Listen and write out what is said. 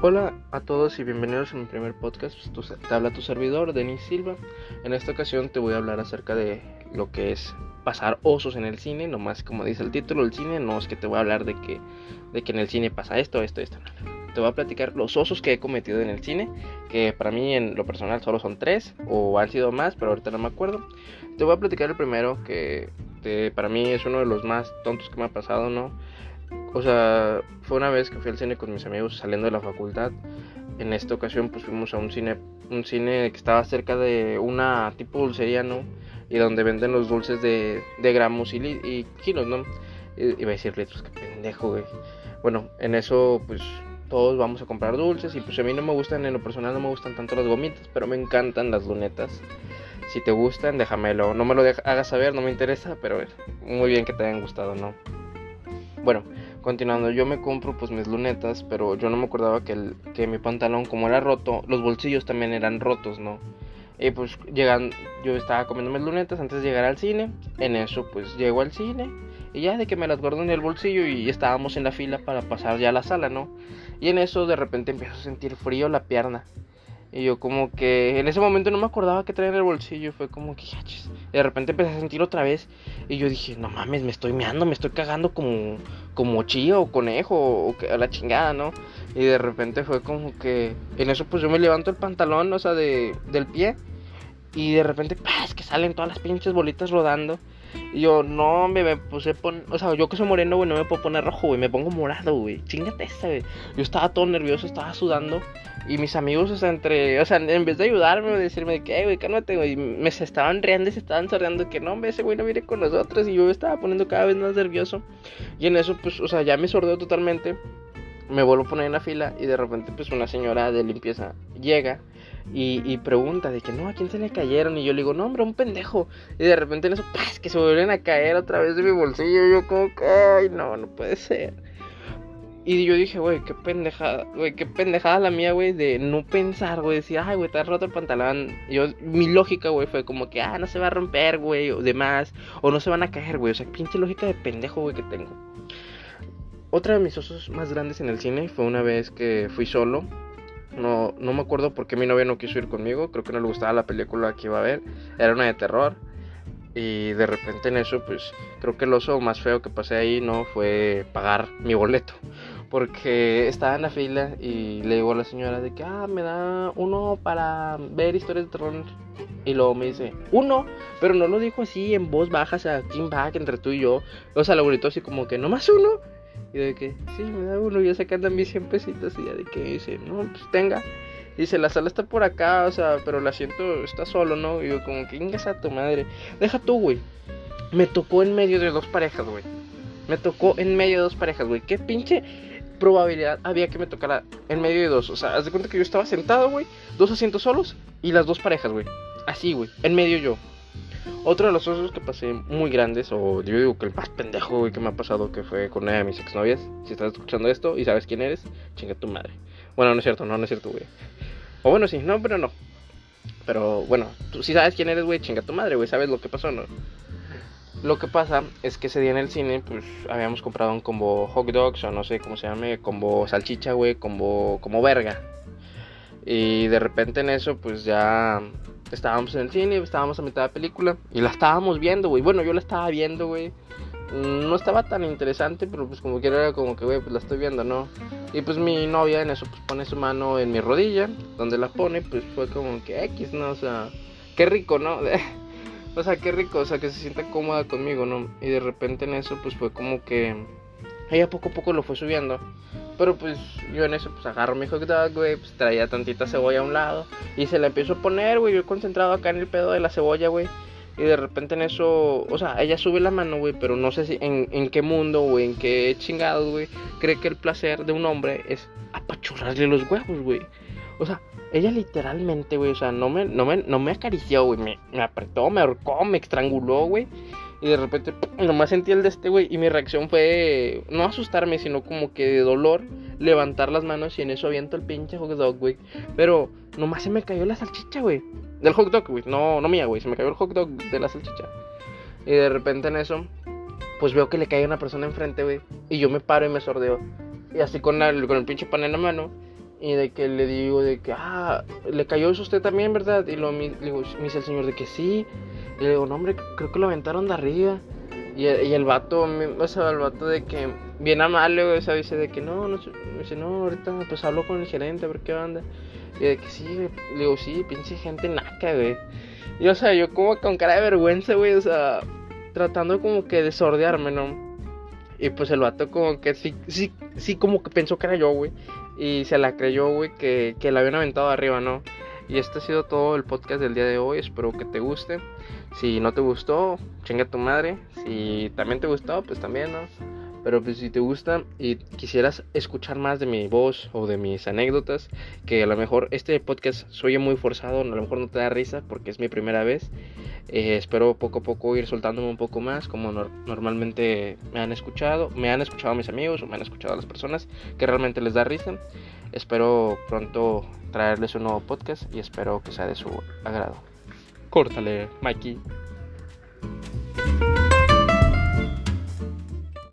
Hola a todos y bienvenidos a mi primer podcast. Pues, te habla tu servidor, Denis Silva. En esta ocasión te voy a hablar acerca de lo que es pasar osos en el cine. Nomás como dice el título del cine, no es que te voy a hablar de que, de que en el cine pasa esto, esto, esto. Te voy a platicar los osos que he cometido en el cine. Que para mí en lo personal solo son tres o han sido más, pero ahorita no me acuerdo. Te voy a platicar el primero que para mí es uno de los más tontos que me ha pasado, ¿no? O sea, fue una vez que fui al cine con mis amigos saliendo de la facultad. En esta ocasión pues fuimos a un cine, un cine que estaba cerca de una tipo dulcería, ¿no? Y donde venden los dulces de, de gramos y, y kilos, ¿no? Iba a decir litros, qué pendejo, güey. Bueno, en eso pues todos vamos a comprar dulces y pues a mí no me gustan, en lo personal no me gustan tanto las gomitas, pero me encantan las lunetas. Si te gustan, déjamelo. No me lo hagas saber, no me interesa, pero muy bien que te hayan gustado, ¿no? Bueno, continuando, yo me compro pues mis lunetas, pero yo no me acordaba que, el, que mi pantalón como era roto, los bolsillos también eran rotos, ¿no? Y pues llegan, yo estaba comiendo mis lunetas antes de llegar al cine, en eso pues llego al cine y ya de que me las guardo en el bolsillo y estábamos en la fila para pasar ya a la sala, ¿no? Y en eso de repente empiezo a sentir frío la pierna. Y yo como que en ese momento no me acordaba que traía en el bolsillo. Fue como que de repente empecé a sentir otra vez. Y yo dije, no mames, me estoy meando, me estoy cagando como, como chía o conejo o, a la chingada, ¿no? Y de repente fue como que en eso pues yo me levanto el pantalón, o sea, de, del pie. Y de repente, es que salen todas las pinches bolitas rodando. Y yo, no, me, me puse pon... O sea, yo que soy moreno, güey, no me puedo poner rojo, güey. Me pongo morado, güey. Chingate esa, güey. Yo estaba todo nervioso, estaba sudando. Y mis amigos, o sea, entre... O sea, en vez de ayudarme, decirme que, güey, cálmate, güey. Me se estaban riendo y se estaban sordeando que no, ese güey no viene con nosotros. Y yo me estaba poniendo cada vez más nervioso. Y en eso, pues, o sea, ya me sordeó totalmente. Me vuelvo a poner en la fila y de repente, pues, una señora de limpieza llega y, pregunta de que no, ¿a quién se le cayeron? Y yo le digo, no, hombre, un pendejo. Y de repente en eso, ¡paz! que se vuelven a caer otra vez de mi bolsillo. Y yo como ay, no, no puede ser. Y yo dije, güey, qué pendejada, güey, qué pendejada la mía, güey, de no pensar, güey, decir, ay, güey, te has roto el pantalón. Y yo, mi lógica, güey, fue como que, ah, no se va a romper, güey, o demás, o no se van a caer, güey. O sea, pinche lógica de pendejo, güey, que tengo. Otra de mis osos más grandes en el cine fue una vez que fui solo no, no me acuerdo por qué mi novia no quiso ir conmigo. Creo que no le gustaba la película que iba a ver. Era una de terror. Y de repente en eso, pues creo que el oso más feo que pasé ahí no fue pagar mi boleto. Porque estaba en la fila y le digo a la señora de que, ah, me da uno para ver historias de terror. Y luego me dice, uno, pero no lo dijo así en voz baja, o sea, team back entre tú y yo. O sea, lo gritó así como que, no más uno. Y de que, sí, me da uno, ya sacando mis 100 pesitos. Y ya de que dice, no, pues tenga. Dice, la sala está por acá, o sea, pero el asiento está solo, ¿no? Y yo, como que, ingas a tu madre. Deja tú, güey. Me tocó en medio de dos parejas, güey. Me tocó en medio de dos parejas, güey. Qué pinche probabilidad había que me tocara en medio de dos. O sea, haz de cuenta que yo estaba sentado, güey. Dos asientos solos y las dos parejas, güey. Así, güey. En medio yo. Otro de los osos que pasé muy grandes, o yo digo que el más pendejo que me ha pasado, que fue con una de mis exnovias. Si estás escuchando esto y sabes quién eres, chinga tu madre. Bueno, no es cierto, no, es cierto, güey. O bueno, sí, no, pero no. Pero bueno, sí sabes quién eres, güey, chinga tu madre, güey, sabes lo que pasó, ¿no? Lo que pasa es que ese día en el cine, pues habíamos comprado un combo hot dogs o no sé cómo se llame, combo salchicha, güey, combo como verga. Y de repente en eso, pues ya estábamos en el cine, estábamos a mitad de la película y la estábamos viendo, güey. Bueno, yo la estaba viendo, güey. No estaba tan interesante, pero pues como que era como que, güey, pues la estoy viendo, ¿no? Y pues mi novia en eso pues pone su mano en mi rodilla, donde la pone, pues fue como que X, ¿no? O sea, qué rico, ¿no? o sea, qué rico, o sea, que se sienta cómoda conmigo, ¿no? Y de repente en eso pues fue como que ella poco a poco lo fue subiendo. Pero pues yo en eso pues agarro mi hot dog, güey, pues traía tantita cebolla a un lado y se la empiezo a poner, güey, yo concentrado acá en el pedo de la cebolla, güey. Y de repente en eso, o sea, ella sube la mano, güey, pero no sé si en, en qué mundo, güey, en qué chingados, güey, cree que el placer de un hombre es apachurrarle los huevos, güey. O sea, ella literalmente, güey, o sea, no me, no me, no me acarició, güey, me, me apretó, me ahorcó, me estranguló, güey. Y de repente, nomás sentí el de este, güey. Y mi reacción fue no asustarme, sino como que de dolor, levantar las manos y en eso aviento el pinche hot dog, güey. Pero nomás se me cayó la salchicha, güey. Del hot dog, güey. No, no mía, güey. Se me cayó el hot dog de la salchicha. Y de repente en eso, pues veo que le cae una persona enfrente, güey. Y yo me paro y me sordeo. Y así con el, con el pinche pan en la mano. Y de que le digo de que, ah, le cayó eso a usted también, ¿verdad? Y lo, me, digo, me dice el señor de que sí. Y le digo, no, hombre, creo que lo aventaron de arriba. Y y el vato, o sea, el vato de que, bien amable, o sea, dice de que no, no, dice, no, ahorita pues hablo con el gerente a ver qué onda. Y de que sí, le digo, sí, pinche gente naca, güey. Y o sea, yo como con cara de vergüenza, güey, o sea, tratando como que de sordearme, ¿no? Y pues el vato como que sí, sí, sí, como que pensó que era yo, güey. Y se la creyó, güey, que, que la habían aventado arriba, ¿no? Y este ha sido todo el podcast del día de hoy. Espero que te guste. Si no te gustó, chinga tu madre. Si también te gustó, pues también, ¿no? Pero pues si te gusta y quisieras escuchar más de mi voz o de mis anécdotas, que a lo mejor este podcast soy muy forzado, a lo mejor no te da risa porque es mi primera vez. Eh, espero poco a poco ir soltándome un poco más, como normalmente me han escuchado, me han escuchado mis amigos o me han escuchado las personas que realmente les da risa. Espero pronto traerles un nuevo podcast y espero que sea de su agrado. Córtale, Mikey.